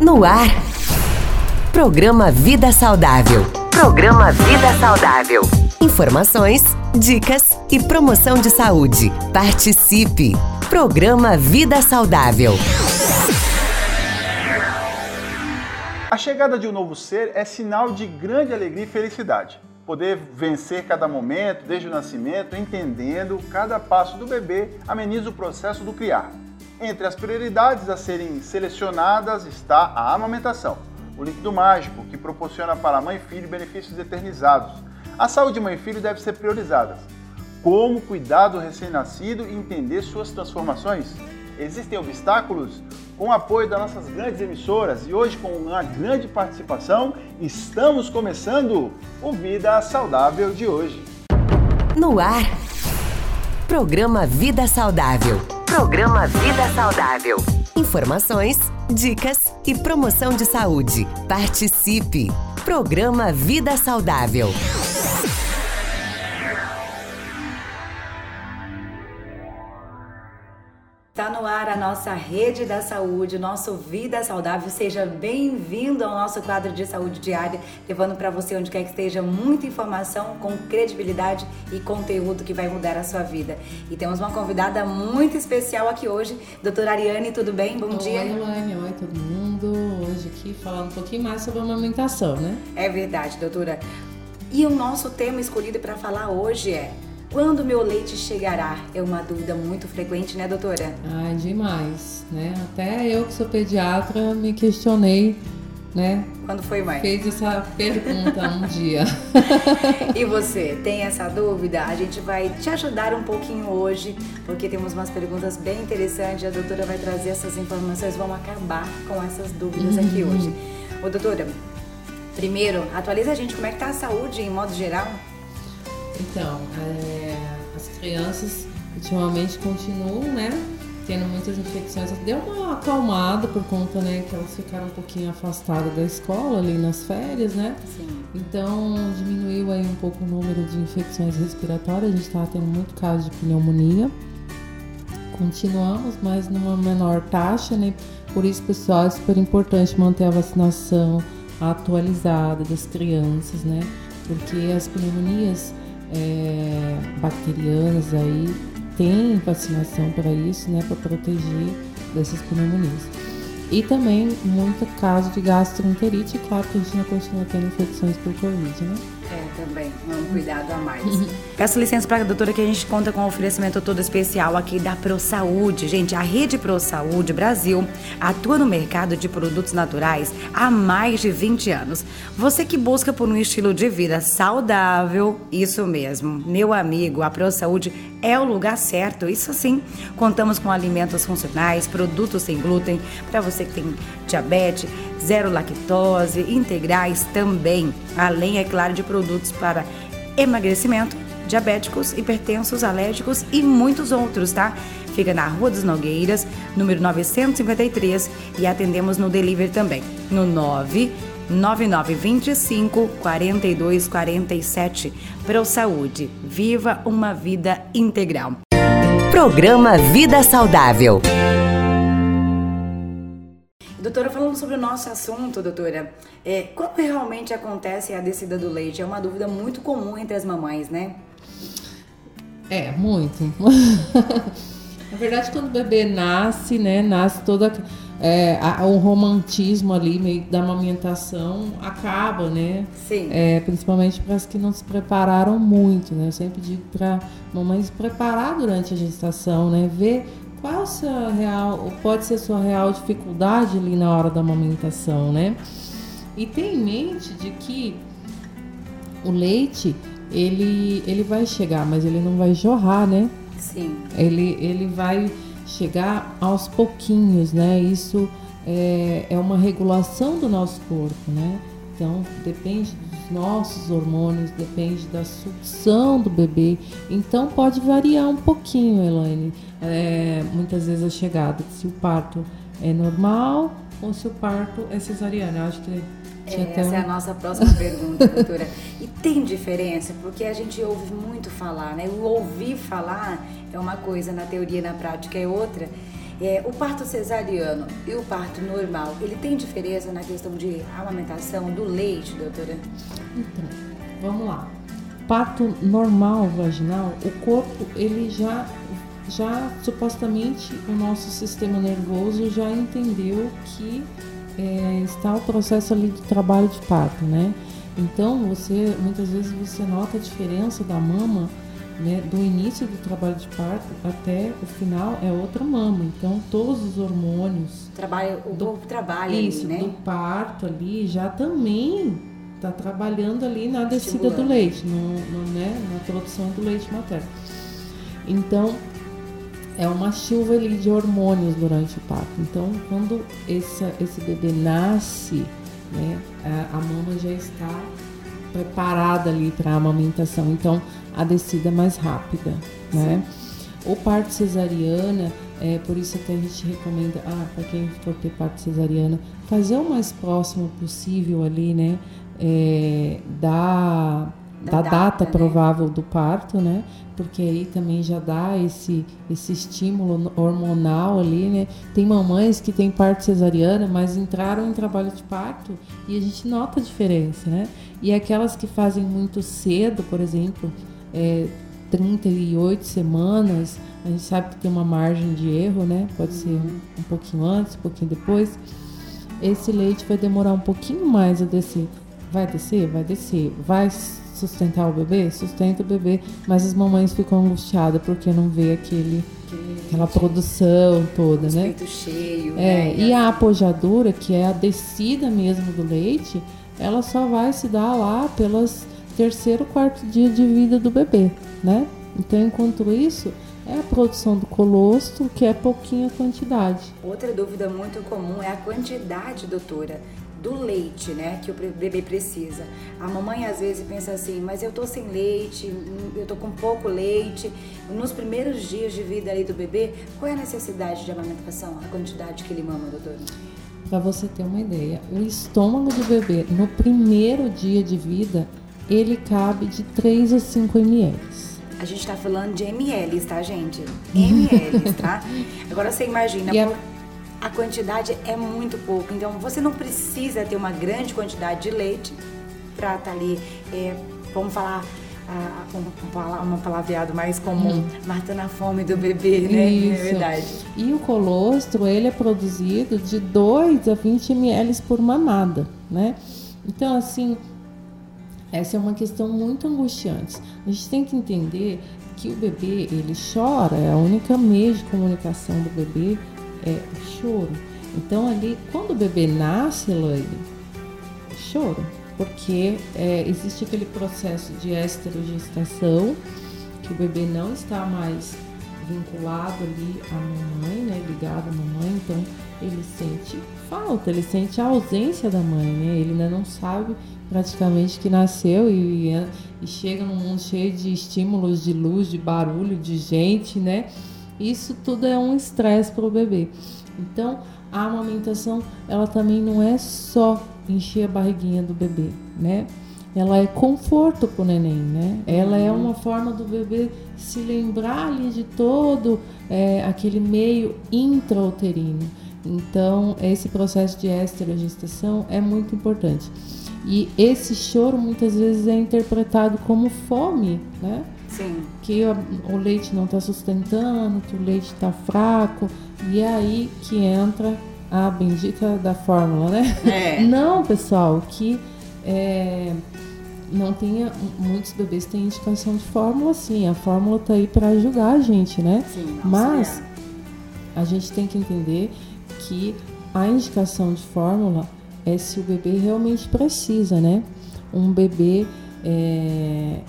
No ar. Programa Vida Saudável. Programa Vida Saudável. Informações, dicas e promoção de saúde. Participe. Programa Vida Saudável. A chegada de um novo ser é sinal de grande alegria e felicidade. Poder vencer cada momento, desde o nascimento, entendendo cada passo do bebê, ameniza o processo do criar. Entre as prioridades a serem selecionadas está a amamentação, o líquido mágico que proporciona para mãe e filho benefícios eternizados. A saúde de mãe e filho deve ser priorizada. Como cuidar do recém-nascido e entender suas transformações? Existem obstáculos? Com o apoio das nossas grandes emissoras e hoje com uma grande participação, estamos começando o Vida Saudável de hoje. No ar. Programa Vida Saudável. Programa Vida Saudável. Informações, dicas e promoção de saúde. Participe. Programa Vida Saudável. Nossa rede da saúde, nosso Vida Saudável. Seja bem-vindo ao nosso quadro de saúde diária, levando para você onde quer que esteja muita informação com credibilidade e conteúdo que vai mudar a sua vida. E temos uma convidada muito especial aqui hoje, doutora Ariane, tudo bem? Bom oi, dia. Oi, Elaine, oi todo mundo. Hoje aqui falando um pouquinho mais sobre a amamentação, né? É verdade, doutora. E o nosso tema escolhido para falar hoje é quando meu leite chegará? É uma dúvida muito frequente, né, doutora? Ai, demais, né? Até eu que sou pediatra me questionei, né? Quando foi, mãe? Fez essa pergunta um dia. e você, tem essa dúvida? A gente vai te ajudar um pouquinho hoje, porque temos umas perguntas bem interessantes. A doutora vai trazer essas informações, vamos acabar com essas dúvidas Uhum. aqui hoje. Ô, doutora, primeiro, atualiza a gente como é que tá a saúde em modo geral? Então, é, as crianças ultimamente continuam, né? Tendo muitas infecções. Deu uma acalmada por conta, né? Que elas ficaram um pouquinho afastadas da escola ali nas férias, né? Sim. Então diminuiu aí um pouco o número de infecções respiratórias. A gente estava tendo muito caso de pneumonia. Continuamos, mas numa menor taxa, né? Por isso, pessoal, é super importante manter a vacinação atualizada das crianças, né? Porque as pneumonias é, bacterianas aí tem vacinação para isso, né? Para proteger dessas pneumonias. E também muito caso de gastroenterite, claro que a gente não continua tendo infecções por Covid, né? É, também. Um cuidado a mais. Peço licença para a doutora que a gente conta com um oferecimento todo especial aqui da Pro Saúde. Gente, a Rede Pro Saúde Brasil atua no mercado de produtos naturais há mais de 20 anos. Você que busca por um estilo de vida saudável, isso mesmo. Meu amigo, a Pro Saúde é o lugar certo. Isso sim. Contamos com alimentos funcionais, produtos sem glúten, para você que tem diabetes, zero lactose, integrais também. Além, é claro, de produtos para emagrecimento, diabéticos, hipertensos, alérgicos e muitos outros, tá? Fica na Rua dos Nogueiras, número 953 e atendemos no delivery também, no 9 9925 4247. Pro Saúde, viva uma vida integral. Programa Vida Saudável. Doutora, falando sobre o nosso assunto, doutora, é, como realmente acontece a descida do leite? É uma dúvida muito comum entre as mamães, né? É, muito. Na verdade, quando o bebê nasce, né, nasce toda é, a- o romantismo ali meio da amamentação acaba, né? Sim. É, principalmente para as que não se prepararam muito, né? Eu sempre digo para mamães preparar durante a gestação, né? Ver qual a sua real, pode ser a sua real dificuldade ali na hora da amamentação, né? E ter em mente de que o leite, ele, ele vai chegar, mas ele não vai jorrar, né? Sim. Ele, ele vai chegar aos pouquinhos, né? Isso é, é uma regulação do nosso corpo, né? Então, depende dos nossos hormônios, depende da sucção do bebê. Então, pode variar um pouquinho, Elaine. É, muitas vezes a chegada, se o parto é normal ou se o parto é cesariana. Acho que até Essa é a um- nossa próxima pergunta, doutora. E tem diferença? Porque a gente ouve muito falar, né? O ouvir falar é uma coisa, na teoria e na prática é outra. É, o parto cesariano e o parto normal, ele tem diferença na questão de amamentação do leite, doutora? Então, vamos lá. Parto normal vaginal, o corpo ele já já supostamente o nosso sistema nervoso já entendeu que é, está o processo ali de trabalho de parto, né? Então você muitas vezes você nota a diferença da mama né, do início do trabalho de parto até o final é outra mama. Então todos os hormônios trabalho o do, trabalho isso, ali, né? do parto ali já também está trabalhando ali na descida do leite, no, no, né, na produção do leite materno. Então é uma chuva ali de hormônios durante o parto. Então quando esse, esse bebê nasce, né, a, a mama já está preparada ali para a amamentação. Então a descida mais rápida, né? O parto cesariana, é por isso que a gente recomenda, ah, para quem for ter parto cesariana, fazer o mais próximo possível ali, né? É, da, da, da data, data né? provável do parto, né? Porque aí também já dá esse, esse estímulo hormonal ali, né? Tem mamães que têm parto cesariana, mas entraram em trabalho de parto e a gente nota a diferença, né? E aquelas que fazem muito cedo, por exemplo, é, 38 semanas, a gente sabe que tem uma margem de erro, né? Pode ser um pouquinho antes, um pouquinho depois. Esse leite vai demorar um pouquinho mais a descer. Vai descer? Vai descer. Vai sustentar o bebê? Sustenta o bebê. Mas as mamães ficam angustiadas porque não vê aquele, aquela produção toda, Os né? cheio. É, né? e a apojadura, que é a descida mesmo do leite, ela só vai se dar lá pelas terceiro, quarto dia de vida do bebê, né? Então, enquanto isso, é a produção do colostro, que é pouquinha quantidade. Outra dúvida muito comum é a quantidade, doutora, do leite, né, que o bebê precisa. A mamãe às vezes pensa assim, mas eu tô sem leite, eu tô com pouco leite. Nos primeiros dias de vida ali do bebê, qual é a necessidade de amamentação, a quantidade que ele mama, doutora? Para você ter uma ideia, o estômago do bebê no primeiro dia de vida ele cabe de 3 a 5 ml. A gente está falando de ml, tá, gente? ml, tá? Agora você imagina, a... a quantidade é muito pouco. Então você não precisa ter uma grande quantidade de leite para estar tá ali, é, vamos falar, um, um, palavreado mais comum, hum. matando a fome do bebê, né? Isso. É verdade. E o colostro, ele é produzido de 2 a 20 ml por mamada, né? Então, assim, essa é uma questão muito angustiante. A gente tem que entender que o bebê, ele chora, é a única meio de comunicação do bebê é o choro. Então ali, quando o bebê nasce, Elaine, choro, porque é, existe aquele processo de esterogestação, que o bebê não está mais vinculado ali à mamãe, né, ligado à mamãe, então ele sente falta, ele sente a ausência da mãe, né, ele ainda não sabe praticamente que nasceu e, e chega num mundo cheio de estímulos, de luz, de barulho, de gente, né? Isso tudo é um estresse para o bebê. Então, a amamentação, ela também não é só encher a barriguinha do bebê, né? Ela é conforto para o neném, né? Ela é uma forma do bebê se lembrar ali de todo é, aquele meio intrauterino. Então, esse processo de esterogestação é muito importante. E esse choro muitas vezes é interpretado como fome, né? Sim. Que o leite não está sustentando, que o leite está fraco. E é aí que entra a bendita da fórmula, né? É. Não, pessoal, que é, não tenha. Muitos bebês têm indicação de fórmula, sim. A fórmula está aí para ajudar a gente, né? Sim, Mas a gente tem que entender que a indicação de fórmula é se o bebê realmente precisa, né? Um bebê é,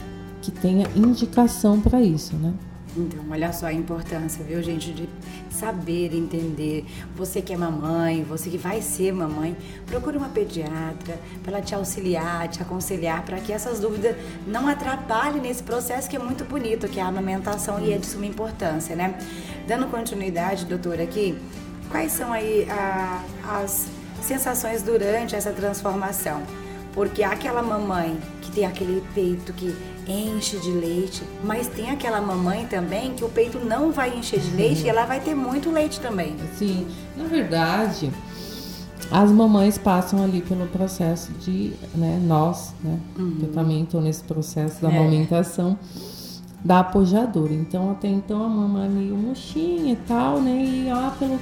que tenha indicação para isso, né? Então, olha só a importância, viu, gente, de saber entender. Você que é mamãe, você que vai ser mamãe, procure uma pediatra para ela te auxiliar, te aconselhar, para que essas dúvidas não atrapalhem nesse processo que é muito bonito, que é a amamentação e é de suma importância, né? Dando continuidade, doutora, aqui, quais são aí a, as sensações durante essa transformação. Porque aquela mamãe que tem aquele peito que enche de leite, mas tem aquela mamãe também que o peito não vai encher de leite e ela vai ter muito leite também. Sim, na verdade, as mamães passam ali pelo processo de, né, nós, né, uhum. eu também estou nesse processo da é. amamentação da apojadora. Então, até então a mamãe meio murchinha e tal, né, e lá pelo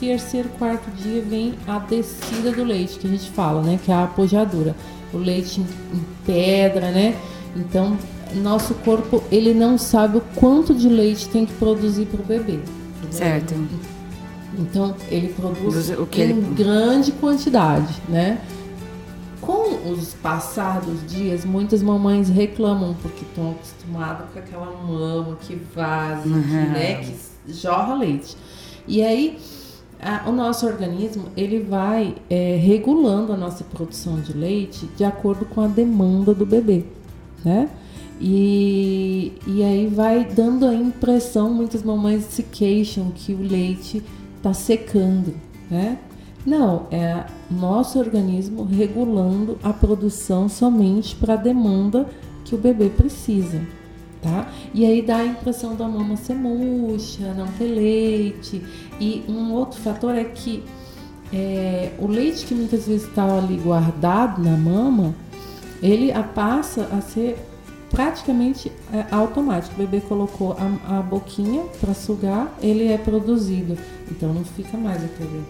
terceiro, quarto dia vem a descida do leite, que a gente fala, né, que é a apojadora. O leite em pedra, né, então, nosso corpo ele não sabe o quanto de leite tem que produzir para o bebê. Certo. Então, ele produz o que em ele... grande quantidade, né? Com os passados dias, muitas mamães reclamam porque estão acostumadas com aquela mama que vaza, uhum. que, né, que jorra leite. E aí, a, o nosso organismo ele vai é, regulando a nossa produção de leite de acordo com a demanda do bebê né? E, e aí vai dando a impressão, muitas mamães se queixam que o leite está secando, né? Não, é nosso organismo regulando a produção somente para a demanda que o bebê precisa, tá? E aí dá a impressão da mama ser murcha, não ter leite. E um outro fator é que é, o leite que muitas vezes está ali guardado na mama, ele passa a ser praticamente é, automático. O bebê colocou a, a boquinha para sugar, ele é produzido. Então não fica mais aquele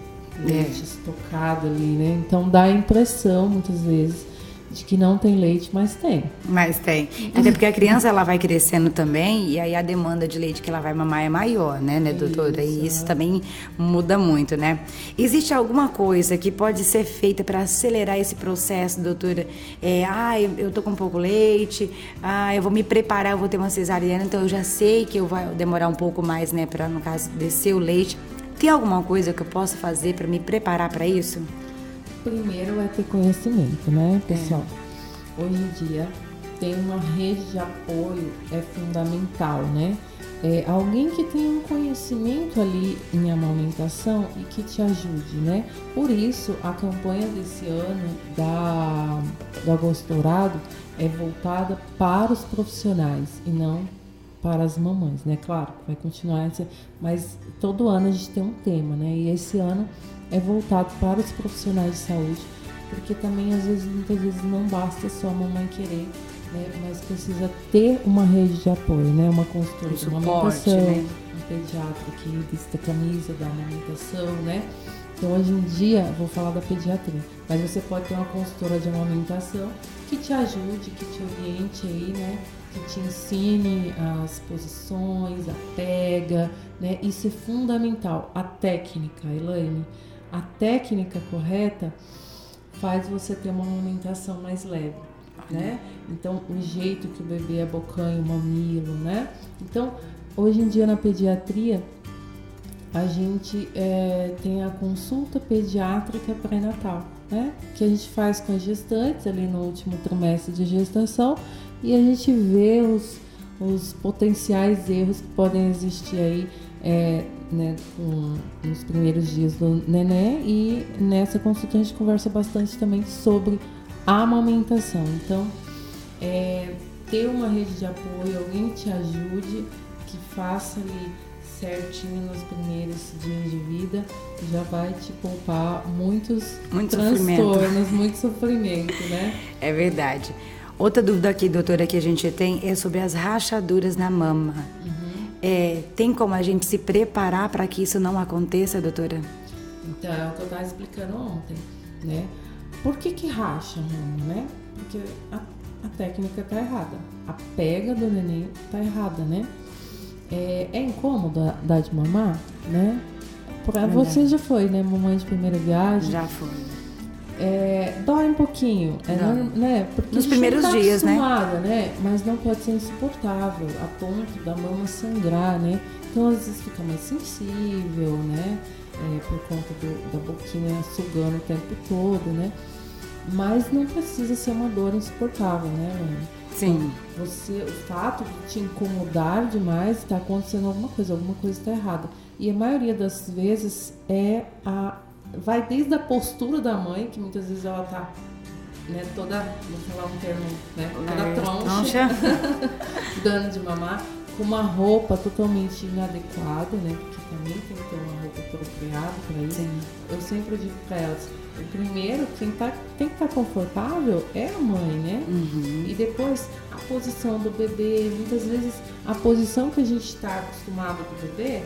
leite é. estocado ali, né? Então dá a impressão muitas vezes de que não tem leite, mas tem. Mas tem. Até porque a criança ela vai crescendo também e aí a demanda de leite que ela vai mamar é maior, né, né, doutora? Isso. E isso também muda muito, né? Existe alguma coisa que pode ser feita para acelerar esse processo, doutora? É, ah, eu tô com pouco leite, ah, eu vou me preparar, eu vou ter uma cesariana, então eu já sei que eu vou demorar um pouco mais, né, para no caso descer o leite. Tem alguma coisa que eu possa fazer para me preparar para isso? Primeiro é ter conhecimento, né, pessoal? É. Hoje em dia, ter uma rede de apoio é fundamental, né? É, alguém que tenha um conhecimento ali em amamentação e que te ajude, né? Por isso, a campanha desse ano da, do Agosto Dourado é voltada para os profissionais e não para as mamães, né? Claro, vai continuar, mas todo ano a gente tem um tema, né? E esse ano é voltado para os profissionais de saúde, porque também às vezes, muitas vezes não basta só a mamãe querer, né, mas precisa ter uma rede de apoio, né, uma consultora um de amamentação, né? um pediatra que vista camisa da amamentação, né. Então hoje em dia, vou falar da pediatria, mas você pode ter uma consultora de amamentação que te ajude, que te oriente aí, né, que te ensine as posições, a pega, né? Isso é fundamental. A técnica, Elaine, a técnica correta faz você ter uma amamentação mais leve, né? Então, o jeito que o bebê abocanha o mamilo, né? Então, hoje em dia na pediatria, a gente é, tem a consulta pediátrica pré-natal, né? Que a gente faz com as gestantes ali no último trimestre de gestação e a gente vê os, os potenciais erros que podem existir aí é, né, com, nos primeiros dias do neném e nessa consulta a gente conversa bastante também sobre a amamentação. Então, é, ter uma rede de apoio, alguém que te ajude, que faça ali certinho nos primeiros dias de vida, já vai te poupar muitos muito transtornos, sofrimento. muito sofrimento, né? É verdade. Outra dúvida aqui, doutora, que a gente tem é sobre as rachaduras na mama. Uhum. É, tem como a gente se preparar para que isso não aconteça, doutora? Então, é o que eu estava explicando ontem, né? Por que que racha, mano, né? Porque a, a técnica está errada. A pega do neném está errada, né? É, é incômodo dar de mamar, né? Pra, você já foi, né? Mamãe de primeira viagem. Já foi. É, dói um pouquinho, é, né? Porque Nos primeiros tá dias, né? né? Mas não pode ser insuportável, a ponto da mama sangrar, né? Então às vezes fica mais sensível, né? É, por conta do, da boquinha sugando o tempo todo, né? Mas não precisa ser uma dor insuportável, né, Ana? Sim. Então, você, o fato de te incomodar demais, está acontecendo alguma coisa, alguma coisa está errada. E a maioria das vezes é a vai desde a postura da mãe, que muitas vezes ela tá né, toda, vou falar um termo, né, toda troncha, dando de mamar, com uma roupa totalmente inadequada, né, porque também tem que ter uma roupa apropriada para isso. Sim. Eu sempre digo para elas, o primeiro, quem tá, tem que estar tá confortável é a mãe, né? Uhum. E depois a posição do bebê. Muitas vezes a posição que a gente está acostumado com o bebê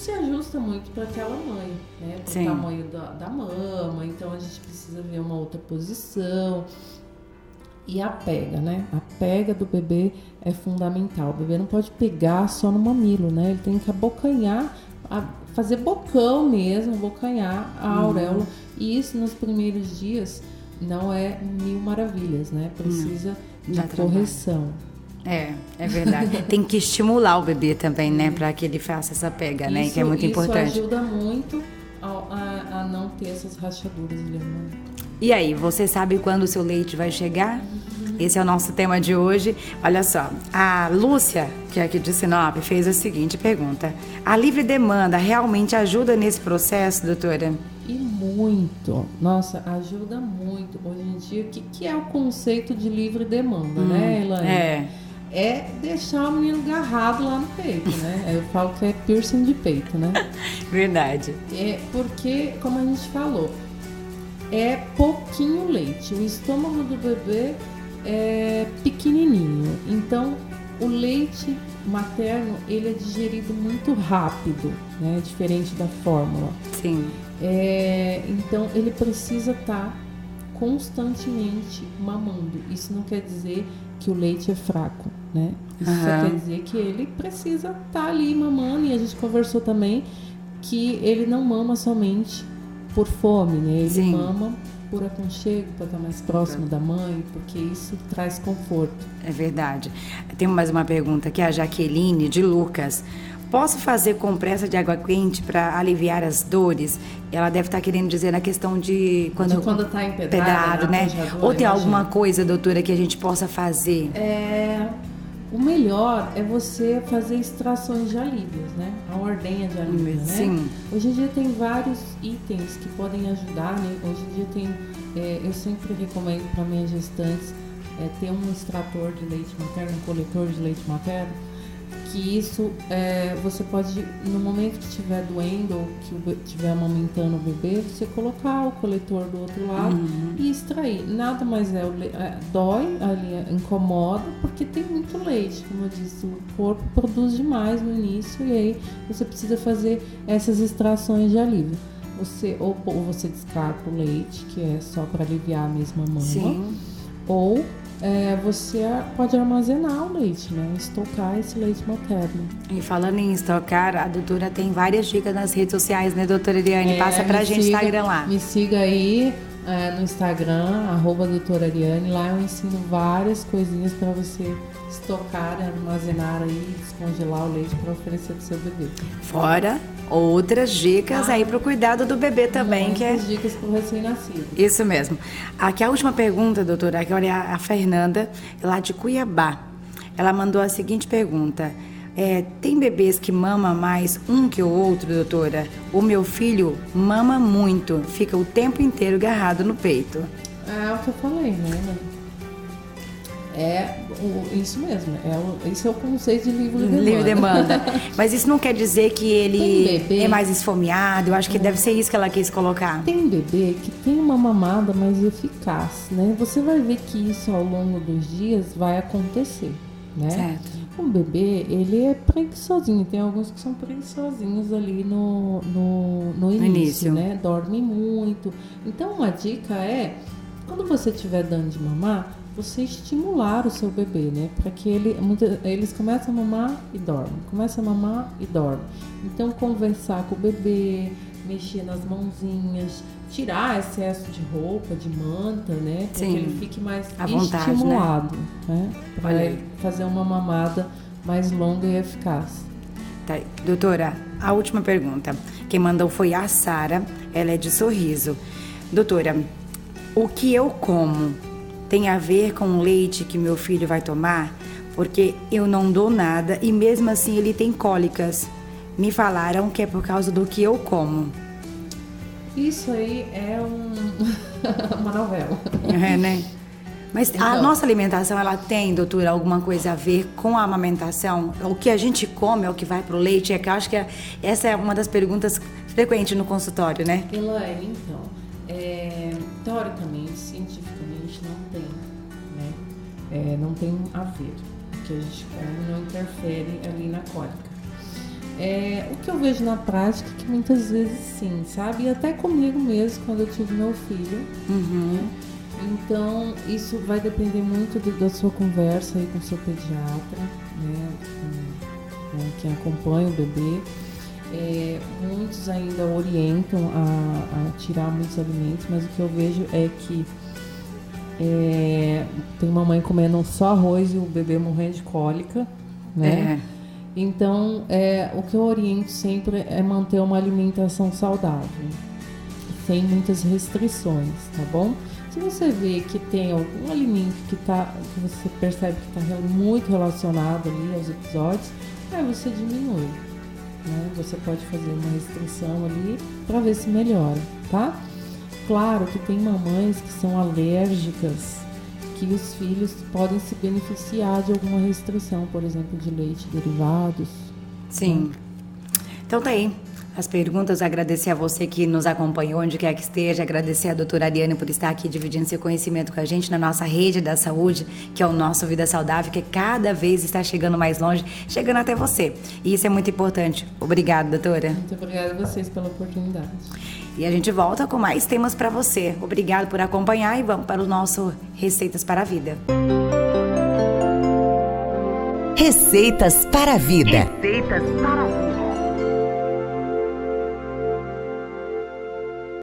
se ajusta muito para aquela mãe, né? Para o tamanho da, da mama. Então a gente precisa ver uma outra posição. E a pega, né? A pega do bebê é fundamental. O bebê não pode pegar só no mamilo, né? Ele tem que abocanhar, fazer bocão mesmo, abocanhar a uhum. auréola. E isso nos primeiros dias não é mil maravilhas, né? Precisa hum, de correção. É, é verdade. Tem que estimular o bebê também, né? Para que ele faça essa pega, isso, né? Que é muito isso importante. Isso ajuda muito a, a, a, não ter essas rachaduras, Leonardo. E aí, você sabe quando o seu leite vai chegar? Uhum. Esse é o nosso tema de hoje. Olha só, a Lúcia, que é aqui de Sinop, fez a seguinte pergunta: A livre demanda realmente ajuda nesse processo, doutora? E muito. Nossa, ajuda muito. Hoje em dia, o que, que é o conceito de livre demanda, hum, né, Elaine? É. É deixar o menino agarrado lá no peito, né? Eu falo que é piercing de peito, né? Verdade. É porque, como a gente falou, é pouquinho leite. O estômago do bebê é pequenininho. Então, o leite materno ele é digerido muito rápido, né? Diferente da fórmula. Sim. É, então ele precisa estar tá constantemente mamando. Isso não quer dizer que o leite é fraco, né? Isso uhum. só quer dizer que ele precisa estar tá ali mamando e a gente conversou também que ele não mama somente por fome, né? Ele Sim. mama por aconchego, para estar mais próximo da mãe, porque isso traz conforto. É verdade. Tem mais uma pergunta aqui, a Jaqueline de Lucas. Posso fazer compressa de água quente para aliviar as dores? Ela deve estar tá querendo dizer na questão de quando de quando está empedrado, né? Ou tem alguma coisa, doutora, que a gente possa fazer? É, o melhor é você fazer extrações de alívios, né? A ordenha de alívio, né? Sim. Hoje em dia tem vários itens que podem ajudar, né? Hoje em dia tem, é, eu sempre recomendo para minhas gestantes é, ter um extrator de leite materno, um coletor de leite materno, que isso é, você pode, no momento que estiver doendo ou que estiver amamentando o bebê, você colocar o coletor do outro lado uhum. e extrair. Nada mais é, é, dói, ali incomoda, porque tem muito leite. Como eu disse, o corpo produz demais no início e aí você precisa fazer essas extrações de alívio. Você, ou, ou você descarta o leite, que é só para aliviar a mesma mama, Sim. ou é, você pode armazenar o leite, né? Estocar esse leite materno. E falando em estocar, a doutora tem várias dicas nas redes sociais, né, doutora Eliane? É, Passa pra gente siga, Instagram lá. Me siga aí é, no Instagram, arroba doutora Ariane. Lá eu ensino várias coisinhas para você estocar, armazenar aí, descongelar o leite para oferecer pro seu bebê. Fora outras dicas ah, aí para o cuidado do bebê também, que é dicas para o recém-nascido. Isso mesmo. Aqui a última pergunta, doutora, é a Fernanda, lá de Cuiabá. Ela mandou a seguinte pergunta: é, tem bebês que mamam mais um que o outro, doutora? O meu filho mama muito, fica o tempo inteiro agarrado no peito. É o que eu falei, né? É o, isso mesmo, é o, isso é o conceito de livre demanda. Livre demanda. Mas isso não quer dizer que ele é mais esfomeado, eu acho que é. deve ser isso que ela quis colocar. Tem bebê que tem uma mamada mais eficaz, né? Você vai ver que isso ao longo dos dias vai acontecer, né? Certo. O bebê, ele é preguiçosinho, tem alguns que são preguiçosinhos ali no, no, no início, início, né? Dorme muito. Então, uma dica é, quando você estiver dando de mamar, você estimular o seu bebê, né? Para que ele, muita, eles começam a mamar e dormem, começam a mamar e dormem. Então, conversar com o bebê, mexer nas mãozinhas, tirar excesso de roupa, de manta, né? Para que ele fique mais vontade, estimulado, né? né? Para fazer uma mamada mais longa e eficaz. Tá, doutora, a última pergunta. Quem mandou foi a Sara, ela é de sorriso. Doutora, o que eu como tem a ver com o leite que meu filho vai tomar, porque eu não dou nada e mesmo assim ele tem cólicas. Me falaram que é por causa do que eu como. Isso aí é um... uma novela. É, né? Mas então, a nossa alimentação, ela tem, doutora, alguma coisa a ver com a amamentação? O que a gente come é o que vai pro leite? É que eu acho que é, essa é uma das perguntas frequentes no consultório, né? Elaine, então, é, teoricamente, cientificamente, não tem, né? É, não tem a ver. O que a gente come não interfere ali na cólica. É, o que eu vejo na prática é que muitas vezes sim, sabe? E até comigo mesmo, quando eu tive meu filho. Uhum. Né? Então, isso vai depender muito do, da sua conversa aí com o seu pediatra, né? Com, com quem acompanha o bebê. É, muitos ainda orientam a, a, tirar muitos alimentos, mas o que eu vejo é que é, tem uma mãe comendo só arroz e o bebê morrendo de cólica, né? É. Então, é, o que eu oriento sempre é manter uma alimentação saudável, sem muitas restrições, tá bom? Se você vê que tem algum alimento que, tá, que você percebe que está muito relacionado ali aos episódios, aí você diminui. Né? Você pode fazer uma restrição ali para ver se melhora, tá? Claro que tem mamães que são alérgicas, que os filhos podem se beneficiar de alguma restrição, por exemplo, de leite derivados. Sim. Então tá aí as perguntas, agradecer a você que nos acompanhou, onde quer que esteja, agradecer a doutora Ariane por estar aqui dividindo seu conhecimento com a gente na nossa rede da saúde, que é o nosso Vida Saudável, que cada vez está chegando mais longe, chegando até você. E isso é muito importante. Obrigada, doutora. Muito obrigada a vocês pela oportunidade. E a gente volta com mais temas para você. Obrigado por acompanhar e vamos para o nosso Receitas para a Vida. Receitas para a Vida. Receitas para a Vida.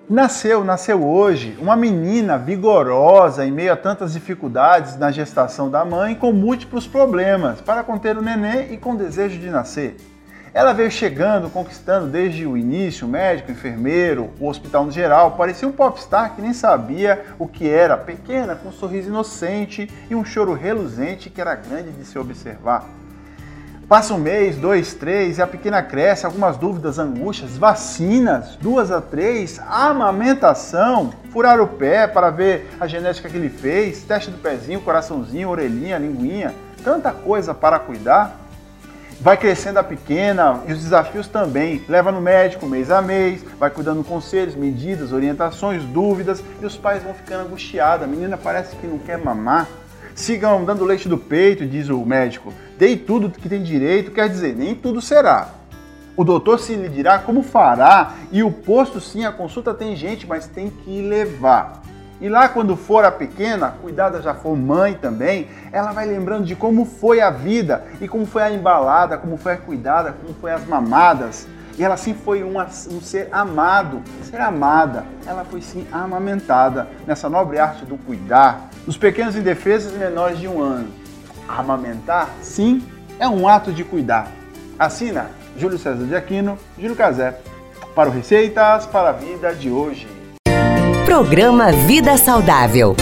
Nasceu, nasceu hoje, uma menina vigorosa em meio a tantas dificuldades na gestação da mãe, com múltiplos problemas para conter o neném e com desejo de nascer. Ela veio chegando, conquistando desde o início, médico, enfermeiro, o hospital no geral, parecia um popstar que nem sabia o que era, pequena, com um sorriso inocente e um choro reluzente que era grande de se observar. Passa um mês, dois, três, e a pequena cresce, algumas dúvidas, angústias, vacinas, duas a três, amamentação, furar o pé para ver a genética que ele fez, teste do pezinho, coraçãozinho, orelhinha, linguinha, tanta coisa para cuidar. Vai crescendo a pequena e os desafios também. Leva no médico mês a mês, vai cuidando conselhos, medidas, orientações, dúvidas e os pais vão ficando angustiados. A menina parece que não quer mamar. Sigam dando leite do peito, diz o médico. Dei tudo que tem direito, quer dizer, nem tudo será. O doutor se lhe dirá como fará, e o posto sim, a consulta tem gente, mas tem que levar. E lá quando for a pequena, cuidada já for mãe também, ela vai lembrando de como foi a vida e como foi a embalada, como foi a cuidada, como foi as mamadas. E ela sim foi uma, um ser amado, ser amada. Ela foi sim amamentada nessa nobre arte do cuidar, dos pequenos indefesos menores de um ano. Amamentar, sim, é um ato de cuidar. Assina Júlio César de Aquino, Júlio Casé, para o Receitas para a Vida de hoje. Programa Vida Saudável.